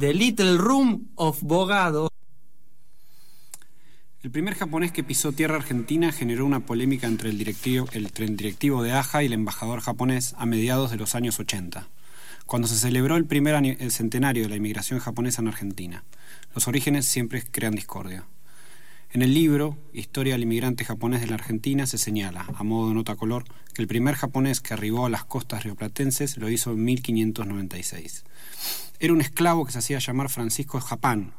The Little Room of Bogado. El primer japonés que pisó tierra argentina generó una polémica entre el directivo, el tren directivo de AJA y el embajador japonés a mediados de los años 80, cuando se celebró el primer el centenario de la inmigración japonesa en Argentina. Los orígenes siempre crean discordia. En el libro, Historia del inmigrante japonés de la Argentina, se señala, a modo de nota color, que el primer japonés que arribó a las costas rioplatenses lo hizo en 1596. Era un esclavo que se hacía llamar Francisco Japán.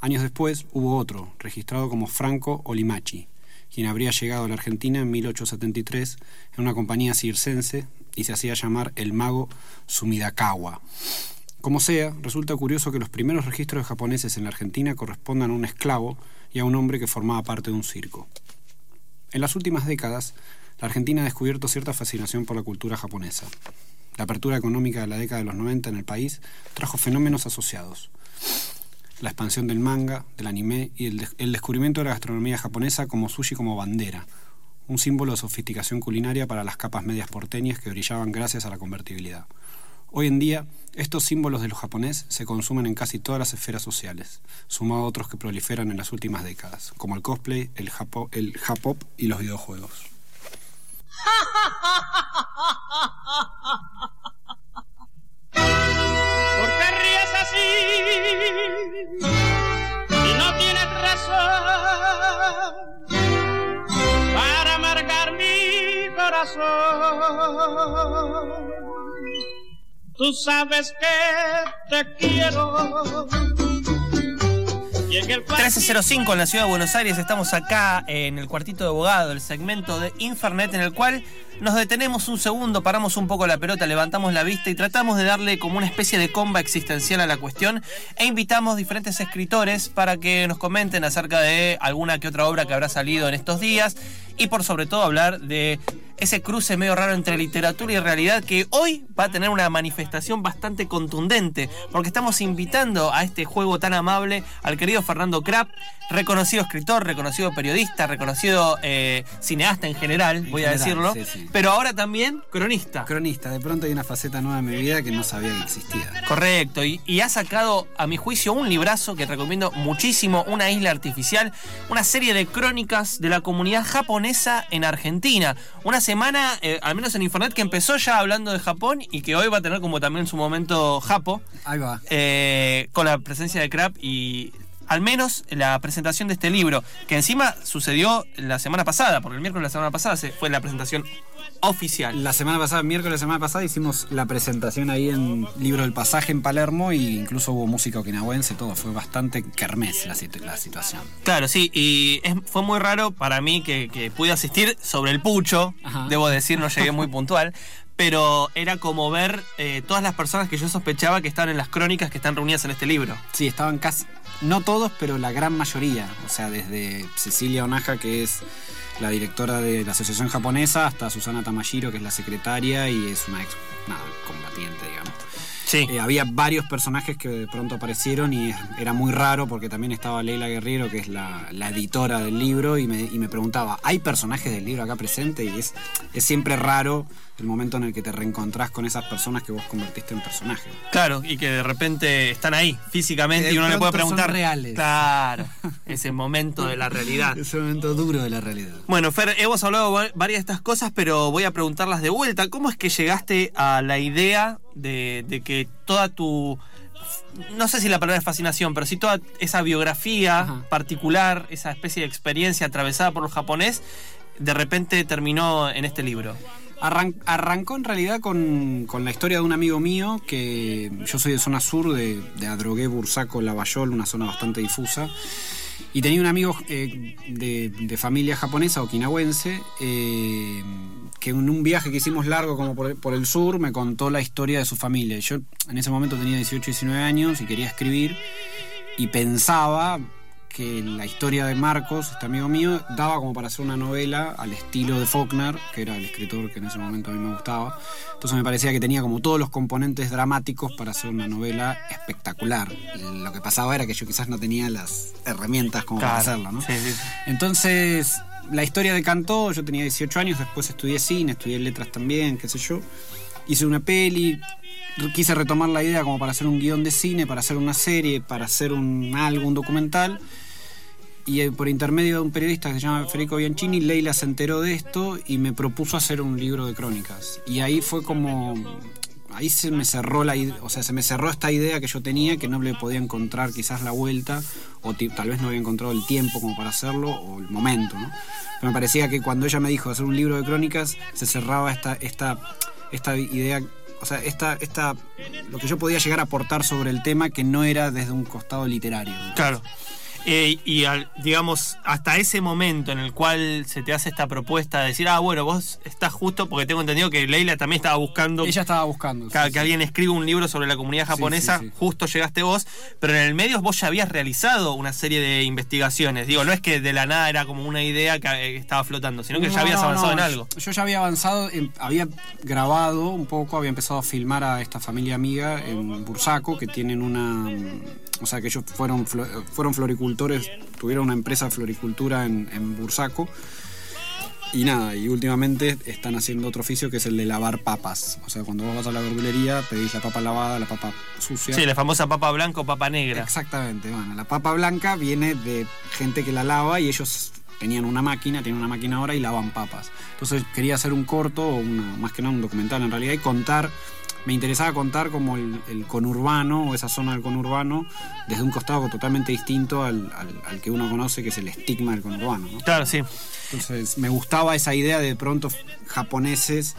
Años después hubo otro, registrado como Franco Olimachi, quien habría llegado a la Argentina en 1873 en una compañía circense y se hacía llamar el mago Sumidakawa. Como sea, resulta curioso que los primeros registros de japoneses en la Argentina correspondan a un esclavo y a un hombre que formaba parte de un circo. En las últimas décadas, la Argentina ha descubierto cierta fascinación por la cultura japonesa. La apertura económica de la década de los 90 en el país trajo fenómenos asociados. La expansión del manga, del anime y el, de- el descubrimiento de la gastronomía japonesa como sushi como bandera, un símbolo de sofisticación culinaria para las capas medias porteñas que brillaban gracias a la convertibilidad. Hoy en día, estos símbolos de los japonés se consumen en casi todas las esferas sociales, sumado a otros que proliferan en las últimas décadas, como el cosplay, el japo- el J-pop y los videojuegos. ¿Por qué ríes así? No tienes razón para amargar mi corazón. Tú sabes que te quiero. Y en el 1305 en la ciudad de Buenos Aires, estamos acá en el cuartito de abogado, el segmento de Infernet en el cual nos detenemos un segundo, paramos un poco la pelota, levantamos la vista y tratamos de darle como una especie de comba existencial a la cuestión e invitamos diferentes escritores para que nos comenten acerca de alguna que otra obra que habrá salido en estos días y por sobre todo hablar de ese cruce medio raro entre literatura y realidad que hoy va a tener una manifestación bastante contundente, porque estamos invitando a este juego tan amable al querido Fernando Krapp, reconocido escritor, reconocido periodista, reconocido eh, cineasta en general, voy a decirlo, sí, sí. pero ahora también cronista. Cronista, de pronto hay una faceta nueva en mi vida que no sabía que existía. Correcto, y, y ha sacado, a mi juicio, un librazo que recomiendo muchísimo, Una isla artificial, una serie de crónicas de la comunidad japonesa en Argentina. Una semana, eh, al menos en Internet, que empezó ya hablando de Japón y que hoy va a tener como también su momento Japo, Ahí va. eh, con la presencia de Crap y al menos la presentación de este libro, que encima sucedió la semana pasada, porque el miércoles de la semana pasada se fue la presentación oficial. La semana pasada, miércoles de la semana pasada, hicimos la presentación ahí en Libro del Pasaje en Palermo e incluso hubo música okinawense, todo. Fue bastante kermés la, situ- la situación. Claro, sí, y es- fue muy raro para mí que, que pude asistir sobre el pucho, Ajá. debo decir, no llegué muy puntual, pero era como ver eh, todas las personas que yo sospechaba que estaban en las crónicas que están reunidas en este libro. Sí, estaban casi, no todos, pero la gran mayoría. O sea, desde Cecilia Onaja, que es la directora de la Asociación Japonesa, hasta Susana Tamashiro, que es la secretaria y es una ex nada, combatiente, digamos. Sí. Eh, había varios personajes que de pronto aparecieron y era muy raro porque también estaba Leila Guerrero, que es la, la editora del libro, y me, y me preguntaba, ¿hay personajes del libro acá presentes? Y es, es siempre raro el momento en el que te reencontrás con esas personas que vos convertiste en personaje. Claro, y que de repente están ahí físicamente y uno le puede pronto son preguntar. reales. Claro, ese momento de la realidad. Ese momento duro de la realidad. Bueno, Fer, hemos hablado va- varias de estas cosas, pero voy a preguntarlas de vuelta. ¿Cómo es que llegaste a la idea de, de que toda tu. No sé si la palabra es fascinación, pero sí toda esa biografía Ajá. particular, esa especie de experiencia atravesada por los japonés, de repente terminó en este libro? Arran- arrancó en realidad con, con la historia de un amigo mío que yo soy de zona sur, de, de Adrogué, Bursaco, Lavallol, una zona bastante difusa. Y tenía un amigo eh, de, de familia japonesa, okinawense, eh, que en un viaje que hicimos largo como por, por el sur me contó la historia de su familia. Yo en ese momento tenía 18, 19 años y quería escribir y pensaba que la historia de Marcos, este amigo mío, daba como para hacer una novela al estilo de Faulkner, que era el escritor que en ese momento a mí me gustaba. Entonces me parecía que tenía como todos los componentes dramáticos para hacer una novela espectacular. Lo que pasaba era que yo quizás no tenía las herramientas como para Claro. hacerla, ¿no? Sí, sí, sí. Entonces, la historia decantó, yo tenía 18 años, después estudié cine, estudié letras también, qué sé yo. Hice una peli, quise retomar la idea como para hacer un guion de cine, para hacer una serie, para hacer un algo, un documental. Y eh, por intermedio de un periodista que se llama Federico Bianchini, Leila se enteró de esto y me propuso hacer un libro de crónicas. Y ahí fue como ahí se me cerró la o sea, se me cerró esta idea que yo tenía que no le podía encontrar quizás la vuelta o tal vez no había encontrado el tiempo como para hacerlo o el momento, ¿no? Pero me parecía que cuando ella me dijo hacer un libro de crónicas se cerraba esta esta esta idea o sea, esta, esta, lo que yo podía llegar a aportar sobre el tema que no era desde un costado literario. Claro. Eh, y al- digamos, hasta ese momento en el cual se te hace esta propuesta de decir, ah, bueno, vos estás justo, porque tengo entendido que Leila también estaba buscando Ella estaba buscando. Cada sí, que sí. alguien escribe un libro sobre la comunidad japonesa, sí, justo llegaste vos, pero en el medio vos ya habías realizado una serie de investigaciones. Digo, no es que de la nada era como una idea que eh, estaba flotando, sino que ya habías no, avanzado no, en algo. Yo, yo ya había avanzado, en- había grabado un poco, había empezado a filmar a esta familia amiga en Bursaco, que tienen una. O sea, que ellos fueron, fueron floricultores, tuvieron una empresa de floricultura en, en Bursaco. Y nada, y últimamente están haciendo otro oficio que es el de lavar papas. O sea, cuando vos vas a la verdulería, pedís la papa lavada, la papa sucia. Sí, la famosa papa blanca o papa negra. Exactamente, bueno, la papa blanca viene de gente que la lava y ellos tenían una máquina, tienen una máquina ahora y lavan papas. Entonces quería hacer un corto, o una, más que nada un documental en realidad, y contar, me interesaba contar como el, el conurbano o esa zona del conurbano desde un costado totalmente distinto al, al- al que uno conoce, que es el estigma del conurbano. ¿no? Claro, sí. Entonces me gustaba esa idea de, de pronto japoneses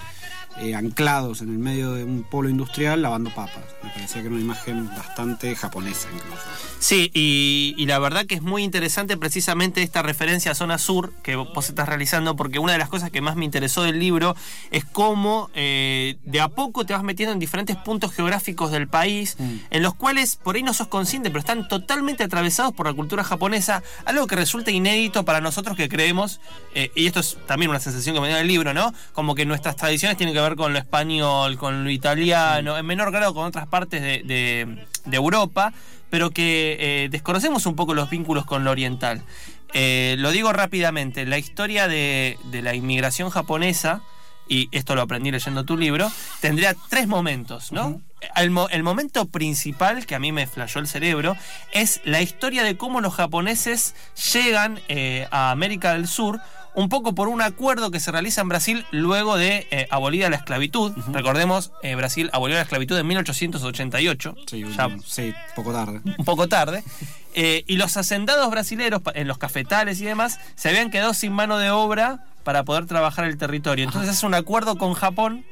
eh, anclados en el medio de un polo industrial lavando papas. Me parecía que era una imagen bastante japonesa incluso. Sí, y, y la verdad que es muy interesante precisamente esta referencia a zona sur que vos estás realizando, porque una de las cosas que más me interesó del libro es cómo eh, de a poco te vas metiendo en diferentes puntos geográficos del país, Mm. en los cuales por ahí no sos consciente, pero están totalmente atravesados por la cultura japonesa, algo que resulta inédito para nosotros que creemos, eh, y esto es también una sensación que me dio el libro, ¿no? Como que nuestras tradiciones tienen que ver con lo español, con lo italiano, en menor grado con otras partes de, de- de Europa, pero que eh, desconocemos un poco los vínculos con lo oriental. Eh, lo digo rápidamente, la historia de, de la inmigración japonesa, y esto lo aprendí leyendo tu libro, tendría tres momentos, ¿no? el, mo- el momento principal que a mí me flashó el cerebro es la historia de cómo los japoneses llegan eh, a América del Sur un poco por un acuerdo que se realiza en Brasil luego de eh, abolida la esclavitud. Recordemos, eh, Brasil abolió la esclavitud en 1888. Sí, ya último. sí, poco tarde. un poco tarde. Eh, y los hacendados brasileros pa- en los cafetales y demás se habían quedado sin mano de obra para poder trabajar el territorio. Entonces hace un acuerdo con Japón.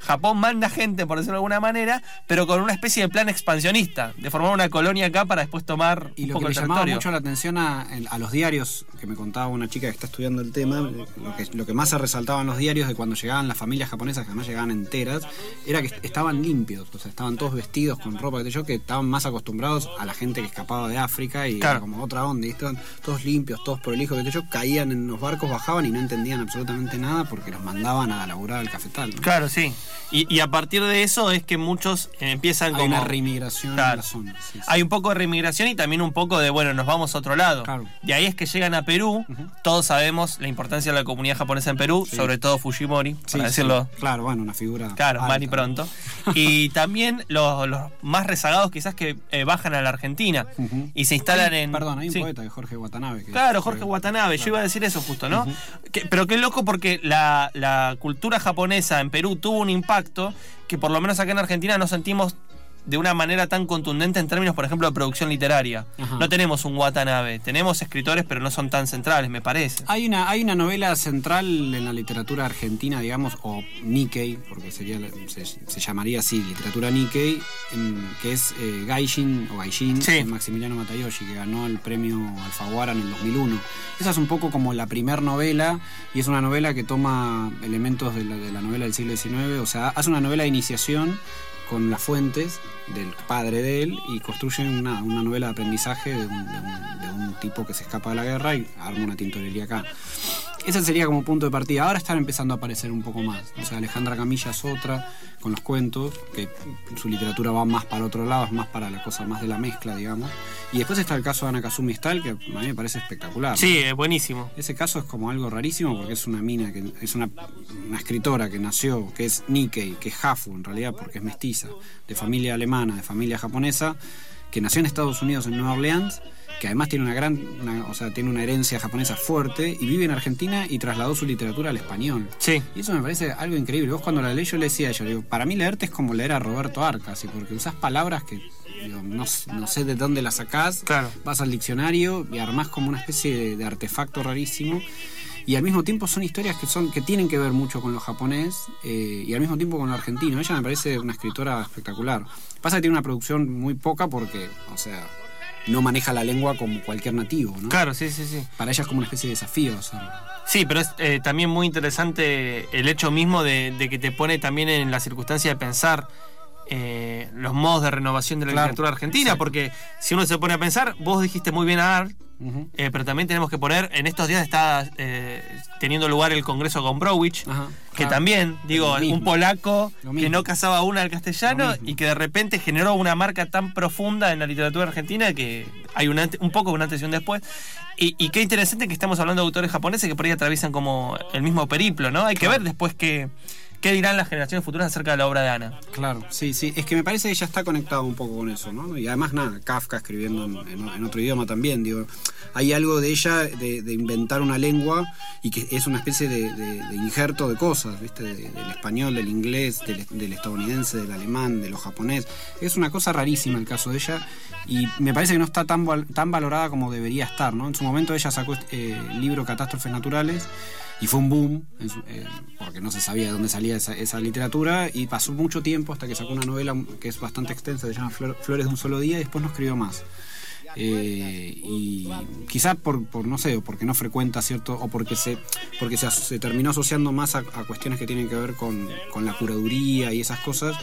Japón manda gente, por decirlo de alguna manera, pero con una especie de plan expansionista, de formar una colonia acá para después tomar Y un lo poco que llamaba mucho la atención a, a los diarios, que me contaba una chica que está estudiando el tema, lo que, lo que más se resaltaba en los diarios de cuando llegaban las familias japonesas, que además llegaban enteras, era que estaban limpios, o sea, estaban todos vestidos con ropa, que yo, que estaban más acostumbrados a la gente que escapaba de África y Claro. era como otra onda, y estaban todos limpios, todos prolijos, que yo, caían en los barcos, bajaban y no entendían absolutamente nada porque los mandaban a laburar al cafetal. ¿no? Claro, sí. Y, y a partir de eso es que muchos eh, empiezan Hay como... una reinmigración Claro. en la zona. sí, sí. Hay un poco de reinmigración y también un poco de, bueno, nos vamos a otro lado. Claro. De ahí es que llegan a Perú. Todos sabemos la importancia de la comunidad japonesa en Perú, Sí. sobre todo Fujimori, Sí, para sí. decirlo Claro, bueno, una figura. Claro, alta. mal y pronto. Y también los, los más rezagados quizás que eh, bajan a la Argentina y se instalan Hay- en... Perdón, hay un poeta de Jorge Watanabe. que- Claro, Jorge que- Watanabe, yo iba a decir eso justo, ¿no? Que- pero qué loco porque la, la cultura japonesa en Perú tuvo un impacto que por lo menos acá en Argentina no sentimos de una manera tan contundente en términos, por ejemplo, de producción literaria. Ajá. No tenemos un Watanabe, tenemos escritores, pero no son tan centrales, me parece. Hay una, hay una novela central en la literatura argentina, digamos, o Nikkei, porque sería, se, se llamaría así, literatura Nikkei, em, que es eh, Gaijin o Gaijin Sí. de Maximiliano Matayoshi, que ganó el premio Alfaguara en el 2001. Esa es un poco como la primer novela, y es una novela que toma elementos de la, de la novela del siglo XIX, o sea, hace una novela de iniciación con las fuentes del padre de él y construye una, una novela de aprendizaje de un, de un- de un tipo que se escapa de la guerra y arma una tintorería acá. Ese sería como punto de partida. Ahora están empezando a aparecer un poco más. O sea, Alejandra Camilla es otra con los cuentos, que su literatura va más para otro lado, es más para la cosa más de la mezcla, digamos. Y después está el caso de Ana Kazumi Stahl, que a mí me parece espectacular. Sí, es buenísimo. Ese caso es como algo rarísimo porque es una mina, que es una, una escritora que nació, que es Nikkei, que es Hafu en realidad porque es mestiza, de familia alemana, de familia japonesa, que nació en Estados Unidos, en Nueva Orleans, que además tiene una gran, una- o sea, tiene una herencia japonesa fuerte y vive en Argentina y trasladó su literatura al español. Sí. Y eso me parece algo increíble. Vos cuando la leí yo le decía a ella, digo, para mí leerte es como leer a Roberto Arcas, porque usás palabras que digo, no, no sé de dónde las sacás, Claro. vas al diccionario y armás como una especie de, de artefacto rarísimo. Y al mismo tiempo son historias que son que tienen que ver mucho con lo japonés eh, y al mismo tiempo con lo argentino. Ella me parece una escritora espectacular. Pasa que tiene una producción muy poca porque, o sea, no maneja la lengua como cualquier nativo, ¿no? Claro, sí, sí, sí. Para ella es como una especie de desafío hacerlo. Sí, pero es eh, también muy interesante el hecho mismo de, de que te pone también en la circunstancia de pensar eh, los modos de renovación de la Claro, literatura argentina, porque si uno se pone a pensar, vos dijiste muy bien a Art, eh, pero también tenemos que poner, en estos días está eh, teniendo lugar el Congreso con Browich, Ajá, que claro. también, digo, un polaco que no casaba una al castellano y que de repente generó una marca tan profunda en la literatura argentina que hay un, ante- un poco un antes y un después. Y, y qué interesante que estamos hablando de autores japoneses que por ahí atraviesan como el mismo periplo, ¿no? Hay que ver después qué, qué dirán las generaciones futuras acerca de la obra de Ana. Claro, sí, sí. Es que me parece que ya está conectado un poco con eso, ¿no? Y además, nada, Kafka escribiendo en, otro idioma también, digo. Hay algo de ella de, inventar una lengua y que es una especie de, injerto de cosas, ¿viste? De- del español, del inglés, del, estadounidense, del alemán, de lo japonés. Es una cosa rarísima el caso de ella y me parece que no está tan, tan valorada como debería estar, ¿no? En su momento ella sacó eh, el libro Catástrofes Naturales y fue un boom, eh, porque no se sabía de dónde salía esa, esa literatura, y pasó mucho tiempo hasta que sacó una novela que es bastante extensa, se llama Flor- Flores de un solo día, y después no escribió más. Eh, y quizás por, por, no sé, o porque no frecuenta cierto, o porque se, porque se, se terminó asociando más a, cuestiones que tienen que ver con, con la curaduría y esas cosas,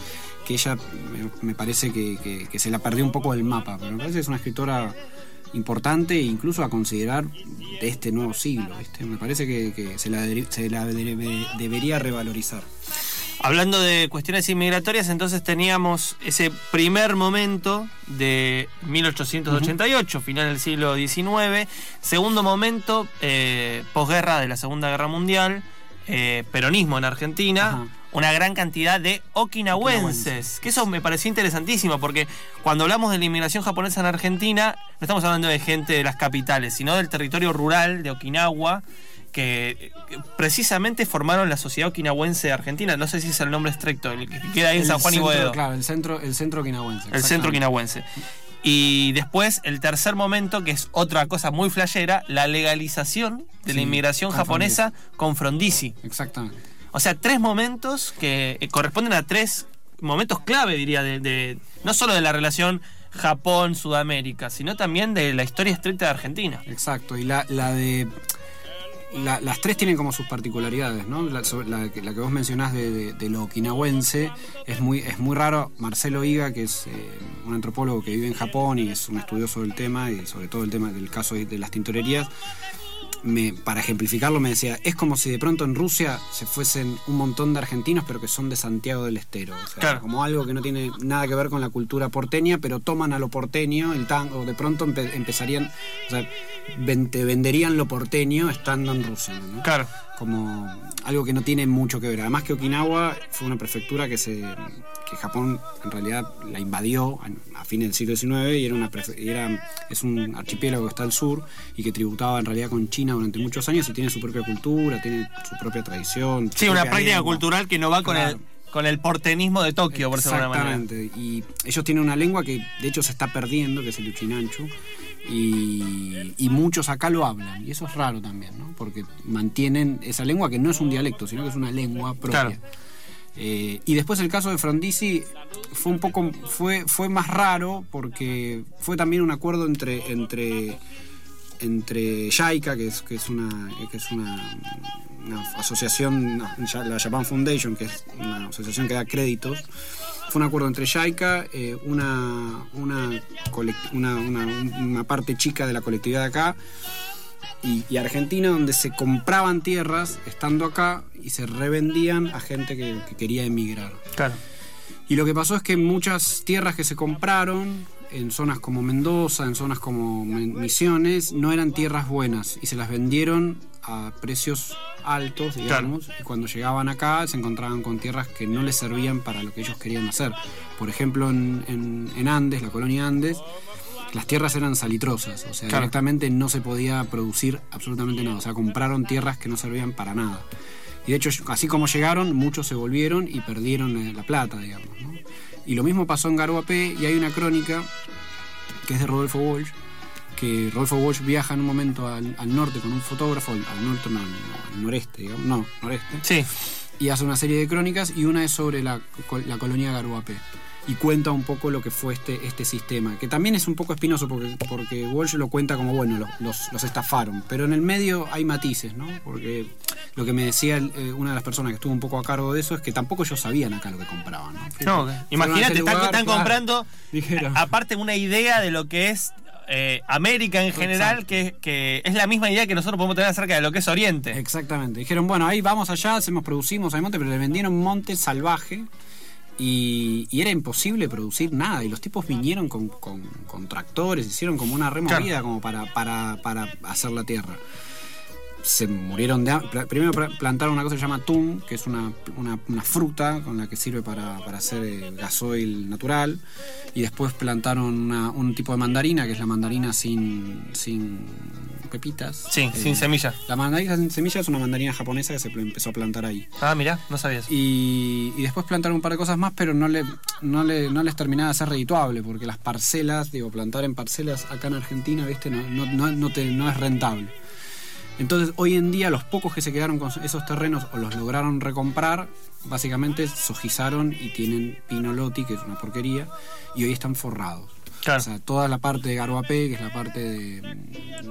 que ella me, me parece que, que- que se la perdió un poco del mapa, pero me parece que es una escritora importante e incluso a considerar de este nuevo siglo. ¿viste? Me parece que, que se la, se la debe- debería revalorizar. Hablando de cuestiones inmigratorias, entonces teníamos ese primer momento de 1888, final del siglo XIX, segundo momento, eh, posguerra de la Segunda Guerra Mundial, eh, peronismo en Argentina. Una gran cantidad de okinawenses, que eso me pareció interesantísimo, porque cuando hablamos de la inmigración japonesa en Argentina, no estamos hablando de gente de las capitales, sino del territorio rural de Okinawa, que precisamente formaron la Sociedad Okinawense de Argentina. No sé si es el nombre estricto, el que queda ahí en El San Juan y centro, Boedo. Claro, el centro, el centro quinahuense. El centro quinahuense. Y después, el tercer momento, que es otra cosa muy flashera, la legalización de la inmigración con japonesa con Frondizi. Exactamente. O sea, tres momentos que eh, corresponden a tres momentos clave, diría, de, no solo de la relación Japón-Sudamérica, sino también de la historia estricta de Argentina. Exacto, y la, la de. la- las tres tienen como sus particularidades, ¿no? La, la la que vos mencionás de, de- de lo okinawense es muy, es muy raro. Marcelo Higa, que es eh, un antropólogo que vive en Japón y es un estudioso del tema, y sobre todo el tema del caso de las tintorerías, me, para ejemplificarlo me decía, es como si de pronto en Rusia se fuesen un montón de argentinos, pero que son de Santiago del Estero. O sea, Claro. como algo que no tiene nada que ver con la cultura porteña, pero toman a lo porteño, el tango, de pronto empe- empezarían, o sea, ven- te venderían lo porteño estando en Rusia, ¿no? Claro. Como algo que no tiene mucho que ver. Además que Okinawa fue una prefectura que se que Japón en realidad la invadió a, a fines del siglo XIX y era una y era es un archipiélago que está al sur y que tributaba en realidad con China durante muchos años y tiene su propia cultura, tiene su propia tradición. su Sí, una práctica lengua. cultural que no va con el con el portenismo de Tokio, por decirlo de alguna manera. Exactamente. Y ellos tienen una lengua que de hecho se está perdiendo, que es el uchinanchu. Y, y muchos acá lo hablan. Y eso es raro también, ¿no? Porque mantienen esa lengua que no es un dialecto, sino que es una lengua propia. Claro. Eh, y después el caso de Frondizi fue un poco fue fue más raro porque fue también un acuerdo entre entre entre JICA que es que es una que es una, una asociación la Japan Foundation que es una asociación que da créditos fue un acuerdo entre JICA eh, una, una, una, parte chica de la colectividad de acá y, y Argentina donde se compraban tierras estando acá y se revendían a gente que, que quería emigrar. Claro. Y lo que pasó es que muchas tierras que se compraron en zonas como Mendoza, en zonas como Misiones, no eran tierras buenas y se las vendieron a precios altos, digamos, y cuando llegaban acá se encontraban con tierras que no les servían para lo que ellos querían hacer. Por ejemplo, en, en- en Andes, la colonia Andes, las tierras eran salitrosas, o sea, Claro. directamente no se podía producir absolutamente nada, o sea, compraron tierras que no servían para nada. Y de hecho, así como llegaron, muchos se volvieron y perdieron eh, la plata, digamos. ¿no? Y lo mismo pasó en Garuapé y hay una crónica que es de Rodolfo Walsh, que Rodolfo Walsh viaja en un momento al, al norte con un fotógrafo, al, al norte, no, al noreste, digamos, no, noreste, Sí. y hace una serie de crónicas y una es sobre la, la colonia Garuapé. Y cuenta un poco lo que fue este, este sistema, que también es un poco espinoso porque, porque Walsh lo cuenta como, bueno, los, los, los estafaron, pero en el medio hay matices, ¿no? Porque lo que me decía eh, una de las personas que estuvo un poco a cargo de eso es que tampoco ellos sabían acá lo que compraban, ¿no? Imagínate, están, lugar, están claro, comprando dijeron. aparte una idea de lo que es eh, América en general, que, que es la misma idea que nosotros podemos tener acerca de lo que es Oriente. Exactamente. Dijeron, bueno, ahí vamos allá, hacemos, producimos, hay monte, pero le vendieron monte salvaje y, y era imposible producir nada. Y los tipos vinieron con, con- con tractores, hicieron como una removida Claro. como para, para, para hacer la tierra. Se murieron de hambre. Primero pla- plantaron una cosa que se llama tun, que es una, una- una fruta con la que sirve para, para hacer eh, gasoil natural. Y después plantaron una- un tipo de mandarina, que es la mandarina sin, sin pepitas. Sí, Eh, sin semilla. la mandarina sin semilla es una mandarina japonesa que se empezó a plantar ahí. Ah, mira, no sabías. Y, y después plantaron un par de cosas más, pero no, le, no, le, no les terminaba de ser redituable, porque las parcelas, digo, plantar en parcelas acá en Argentina, ¿viste? No, no, no, no te- no es rentable. Entonces, hoy en día, los pocos que se quedaron con esos terrenos o los lograron recomprar, básicamente sojizaron y tienen pinoloti, que es una porquería, y hoy están forrados. Claro. O sea, toda la parte de Garuapé, que es la parte de,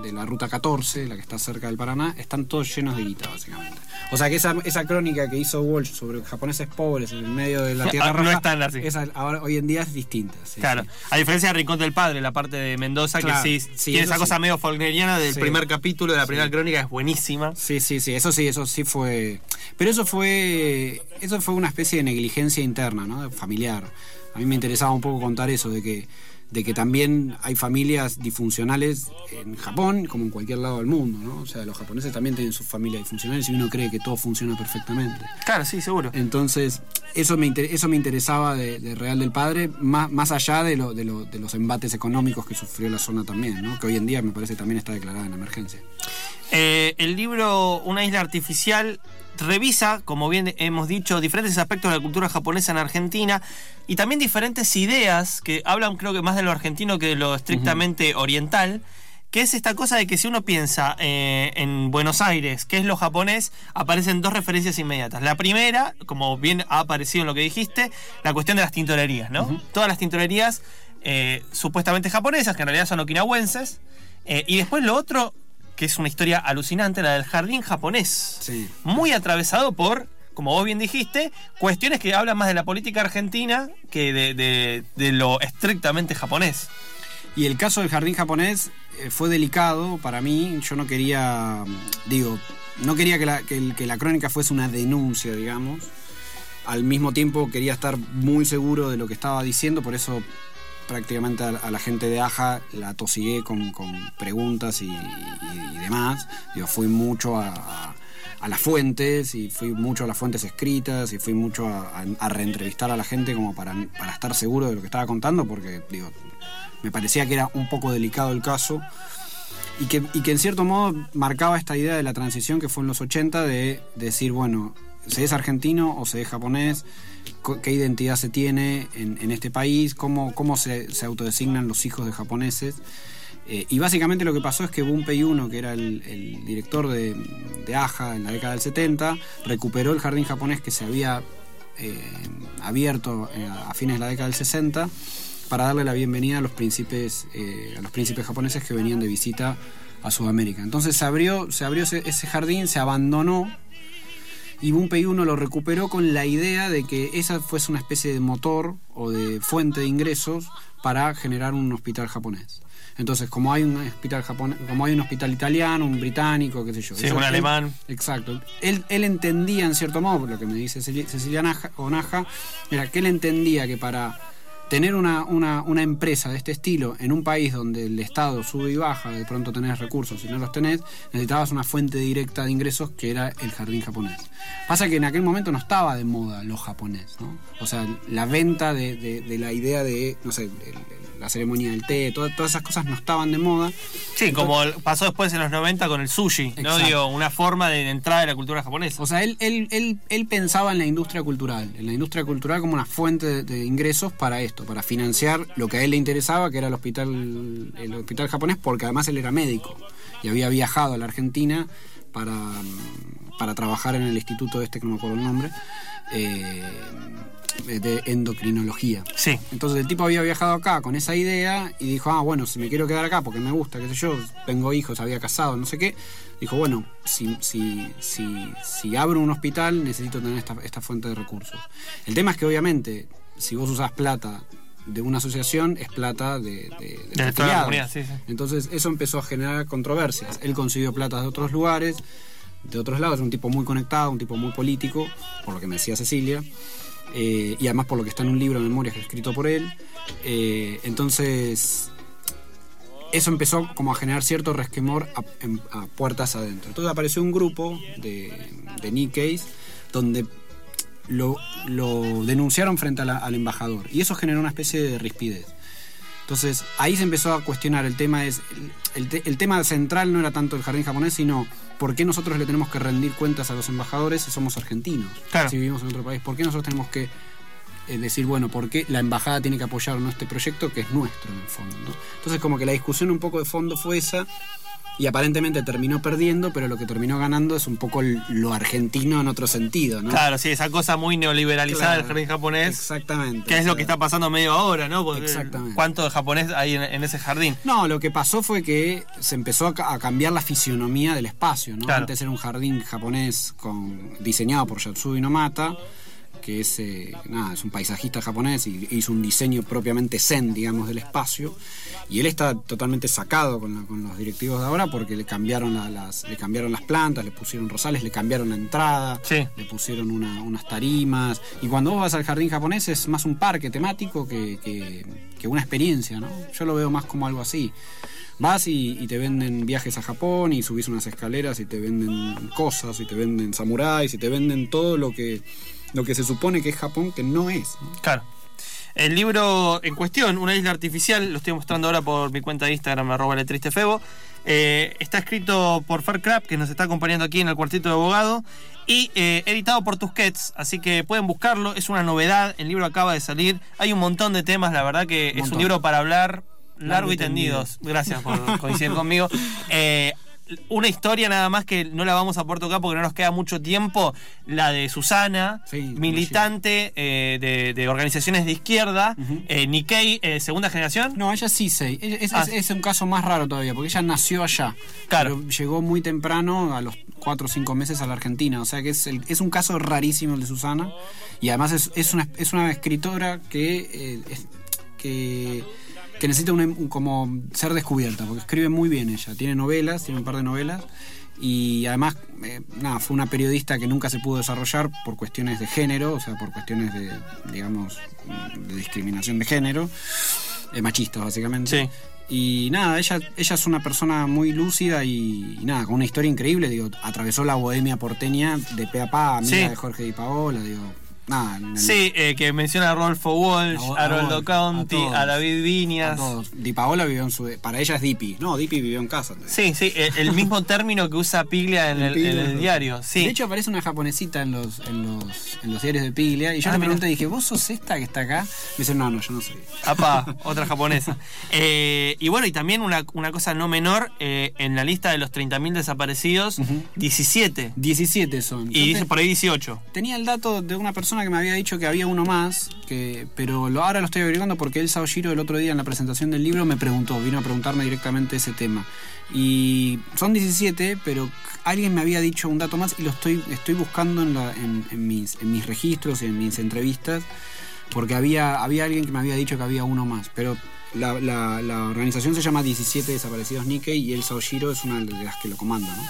de la ruta 14, la que está cerca del Paraná, están todos llenos de guita, básicamente. O sea que esa, esa crónica que hizo Walsh sobre japoneses pobres en el medio de la Tierra no Roja, así. esa ahora, hoy en día es distinta. sí, Claro, sí. a diferencia de Rincón del Padre, la parte de Mendoza, Claro, que sí, sí, tiene esa cosa medio folgneriana del primer capítulo de la primera crónica, es buenísima. Sí, sí, sí, eso sí, eso sí fue. Pero eso fue. Eso fue una especie de negligencia interna, ¿no? Familiar. A mí me interesaba un poco contar eso, de que, de que también hay familias disfuncionales en Japón, como en cualquier lado del mundo, ¿no? O sea, los japoneses también tienen sus familias disfuncionales y uno cree que todo funciona perfectamente. Claro, sí, seguro. Entonces, eso me, inter- eso me interesaba de, de Real del Padre, más, más allá de, lo, de, lo- de los embates económicos que sufrió la zona también, ¿no? Que hoy en día me parece también está declarada en emergencia. Eh, el libro Una isla artificial revisa, como bien hemos dicho, diferentes aspectos de la cultura japonesa en Argentina y también diferentes ideas que hablan creo que más de lo argentino que de lo estrictamente oriental, que es esta cosa de que si uno piensa eh, en Buenos Aires, que es lo japonés, aparecen dos referencias inmediatas. La primera, como bien ha aparecido en lo que dijiste, la cuestión de las tintorerías, ¿no? Todas las tintorerías eh, supuestamente japonesas, que en realidad son okinawenses, eh, y después lo otro, que es una historia alucinante, la del jardín japonés. Sí. Muy atravesado por, como vos bien dijiste, cuestiones que hablan más de la política argentina que de, de- de lo estrictamente japonés. Y el caso del jardín japonés eh, fue delicado para mí. Yo no quería, digo, no quería que la, que la crónica fuese una denuncia, digamos. Al mismo tiempo quería estar muy seguro de lo que estaba diciendo, por eso prácticamente a, la- gente de Aja la tosigué con, con preguntas y, y- demás. Digo, fui mucho a, a- las fuentes y fui mucho a las fuentes escritas y fui mucho a reentrevistar a la gente como para, para estar seguro de lo que estaba contando, porque digo, me parecía que era un poco delicado el caso y que, y que en cierto modo marcaba esta idea de la transición que fue en los 80 de decir, bueno, se es argentino o se es japonés, qué identidad se tiene en, en este país, cómo, cómo se, autodesignan los hijos de japoneses. Eh, y básicamente lo que pasó es que Bunpei Uno, que era el, director de, de AJA en la década del 70, recuperó el jardín japonés que se había eh, abierto eh, a fines de la década del 60 para darle la bienvenida a los príncipes, a los príncipes japoneses que venían de visita a Sudamérica. Entonces se abrió, se abrió ese jardín, se abandonó y Bumpei 1 lo recuperó con la idea de que esa fuese una especie de motor o de fuente de ingresos para generar un hospital japonés. Entonces, como hay un hospital japonés, como hay un hospital italiano, un británico, qué sé yo. Sí, eso- un él- alemán. Exacto. Él, él entendía, en cierto modo, lo que me dice Cecilia, Cecilia Naja, o Naja, era que él entendía que para tener una, una, una empresa de este estilo en un país donde el Estado sube y baja, de pronto tenés recursos y no los tenés, necesitabas una fuente directa de ingresos que era el jardín japonés. Pasa que en aquel momento no estaba de moda lo japonés, ¿no? O sea, la venta de, de- de la idea de, no sé, el- el- la ceremonia del té, todas, todas esas cosas no estaban de moda. Sí, como pasó después en los 90 con el sushi, ¿no? Exacto. Digo, una forma de entrada de la cultura japonesa. O sea, él, él, él, él pensaba en la industria cultural, en la industria cultural como una fuente de, de ingresos para esto, para financiar lo que a él le interesaba, que era el hospital, el hospital japonés, porque además él era médico y había viajado a la Argentina para, para trabajar en el instituto este, que no me acuerdo el nombre, eh, de endocrinología. Sí. Entonces el tipo había viajado acá con esa idea y dijo, ah, bueno, si me quiero quedar acá porque me gusta, qué sé yo, tengo hijos, había casado, no sé qué. Dijo, bueno, si, si, si, si abro un hospital necesito tener esta, esta fuente de recursos. El tema es que obviamente, si vos usás plata de una asociación, es plata de, de, de De toda la comunidad, sí, sí. Entonces eso empezó a generar controversias. Él consiguió plata de otros lugares, de otros lados, es un tipo muy conectado, un tipo muy político, por lo que me decía Cecilia, eh, y además por lo que está en un libro de memorias que he escrito por él. Eh, entonces eso empezó como a generar cierto resquemor a, puertas adentro. Entonces apareció un grupo de, de Nikkeis donde lo, lo denunciaron frente a la- al embajador y eso generó una especie de rispidez. Entonces ahí se empezó a cuestionar el tema es el, te- el tema central no era tanto el jardín japonés sino por qué nosotros le tenemos que rendir cuentas a los embajadores si somos argentinos Claro. si vivimos en otro país por qué nosotros tenemos que eh, decir bueno por qué la embajada tiene que apoyar este proyecto que es nuestro en el fondo ¿no? entonces como que la discusión un poco de fondo fue esa y aparentemente terminó perdiendo pero lo que terminó ganando es un poco lo argentino en otro sentido ¿no? Claro, sí, esa cosa muy neoliberalizada Claro. del jardín japonés. exactamente Que es lo que está pasando medio ahora, ¿no? Porque Exactamente. ¿Cuánto de japonés hay en, en ese jardín? No, lo que pasó fue que se empezó a, a cambiar la fisionomía del espacio, ¿no? Claro. Antes era un jardín japonés con, diseñado por Yatsubi Nomata, que es, eh, nada, es un paisajista japonés y hizo un diseño propiamente zen, digamos, del espacio. Y él está totalmente sacado con, la- con los directivos de ahora porque le cambiaron, la- las, le cambiaron las plantas, le pusieron rosales, le cambiaron la entrada, Sí. le pusieron una- unas tarimas. Y cuando vos vas al jardín japonés es más un parque temático que, que- que una experiencia, ¿no? Yo lo veo más como algo así. Vas y, y te venden viajes a Japón y subís unas escaleras y te venden cosas y te venden samuráis y te venden todo lo que, lo que se supone que es Japón que no es. ¿no? Claro. El libro en cuestión, Una isla artificial, lo estoy mostrando ahora por mi cuenta de Instagram, arroba letristefebo. Eh, está escrito por Far Crap, que nos está acompañando aquí en el cuartito de abogado, y eh, editado por Tusquets, así que pueden buscarlo, es una novedad, el libro acaba de salir, hay un montón de temas, la verdad que es un libro para hablar largo, Largo y tendidos. Gracias por coincidir conmigo. Eh, una historia nada más que no la vamos a poder tocar porque no nos queda mucho tiempo, la de Susana, Sí, militante eh, de, de organizaciones de izquierda, eh, Nikkei, eh, segunda generación. No, ella sí Es, Ah. es- es un caso más raro todavía, porque ella nació allá. Claro. Pero llegó muy temprano, a los 4 o 5 meses a la Argentina. O sea que es, el- es un caso rarísimo el de Susana. Y además es, es una, una escritora que, que, que necesita un, un- como ser descubierta, porque escribe muy bien ella. Tiene novelas, tiene un par de novelas. Y además, eh, nada, fue una periodista que nunca se pudo desarrollar por cuestiones de género, o sea, por cuestiones de, digamos, de discriminación de género eh, machistas básicamente. Sí. Y nada, ella, ella es una persona muy lúcida y, y nada, con una historia increíble, digo, atravesó la bohemia porteña de pe a pa, amiga Sí. de Jorge Di Paola, digo, Sí, eh, que menciona a Rodolfo Walsh, A- a, a Roldo Walsh, Conti, a todos. a, David a Viñas. todos. Di Paola vivió en su... Para ella es Dipi. No, Dipi vivió en casa. Sí, sí, eh, el mismo término que usa Piglia en el, en el diario. Sí. De hecho, aparece una japonesita en los, en los, en los diarios de Piglia. Y yo Ah, le mira. pregunté, dije, ¿vos sos esta que está acá? Me dice, no, no, yo no soy. Apa, otra japonesa. Eh, y bueno, y también una, una cosa no menor, eh, en la lista de los 30.000 desaparecidos, 17. 17 son. Y te- por ahí 18. tenía el dato de una persona persona que me había dicho que había uno más, que, pero lo, ahora lo estoy averiguando porque el Saoshiro el otro día en la presentación del libro me preguntó, vino a preguntarme directamente ese tema. Y son 17, pero alguien me había dicho un dato más y lo estoy, estoy buscando en, la- en- en mis, en mis registros y en mis entrevistas, porque había, había alguien que me había dicho que había uno más, pero la, la- la organización se llama 17 Desaparecidos Nikkei y el Saoshiro es una de las que lo comanda, ¿no?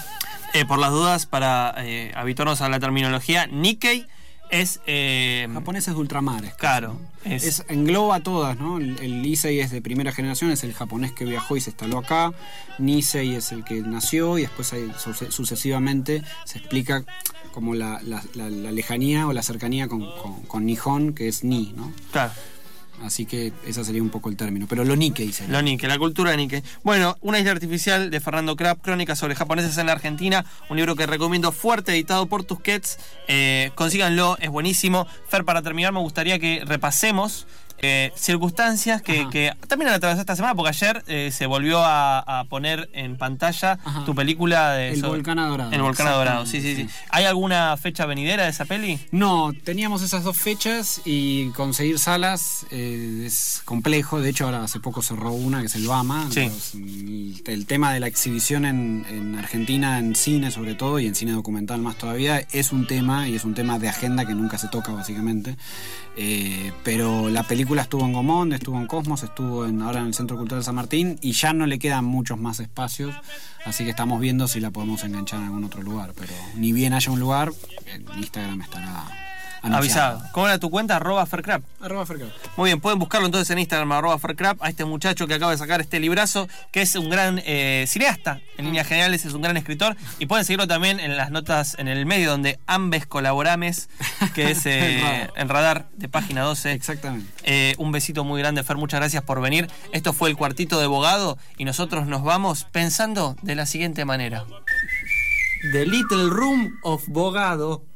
Eh, por las dudas, para eh, habituarnos a la terminología, Nikkei es. eh, Japoneses de ultramares. Claro, es- Es, engloba a todas, ¿no? El, el Issei es de primera generación, es el japonés que viajó y se instaló acá. Nisei es el que nació y después suce- sucesivamente se explica como la, la- la- la lejanía o la cercanía con, con- con Nihon, que es Ni, ¿no? Claro. Así que ese sería un poco el término. Pero lo Nikkei sería. Lo Nikkei, la cultura de Nikkei. Bueno, Una isla artificial de Fernando Krapp, Crónicas sobre japoneses en la Argentina, un libro que recomiendo fuerte, editado por Tusquets. Eh, consíganlo, es buenísimo. Fer, para terminar, me gustaría que repasemos eh, circunstancias que, que también han atravesado esta semana, porque ayer eh, se volvió a, a poner en pantalla Ajá. tu película de El sobre- Volcán Adorado, El Volcán Adorado, sí, sí, sí. ¿Hay alguna fecha venidera de esa peli? No, teníamos esas dos fechas y conseguir salas eh, es complejo. De hecho, ahora hace poco cerró una, que es el Bama. Sí. Los- el, el tema de la exhibición en, en Argentina, en cine sobre todo, y en cine documental más todavía, es un tema y es un tema de agenda que nunca se toca básicamente. Eh, pero la película estuvo en Gomón, estuvo en Cosmos, estuvo en, ahora en el Centro Cultural San Martín y ya no le quedan muchos más espacios. Así que estamos viendo si la podemos enganchar en algún otro lugar. Pero ni bien haya un lugar, en Instagram estará anunciado. Avisado. ¿Cómo era tu cuenta? Arroba Fercrap. Arroba Fercap. Muy bien, pueden buscarlo entonces en Instagram, arroba Fercrap, a este muchacho que acaba de sacar este librazo, que es un gran eh, cineasta, en líneas generales es un gran escritor, y pueden seguirlo también en las notas, en el medio donde ambes colaborames, que es eh, El radar. en radar de página 12. Exactamente. Eh, un besito muy grande, Fer, muchas gracias por venir. Esto fue el cuartito de Bogado y nosotros nos vamos pensando de la siguiente manera. The Little Room of Bogado.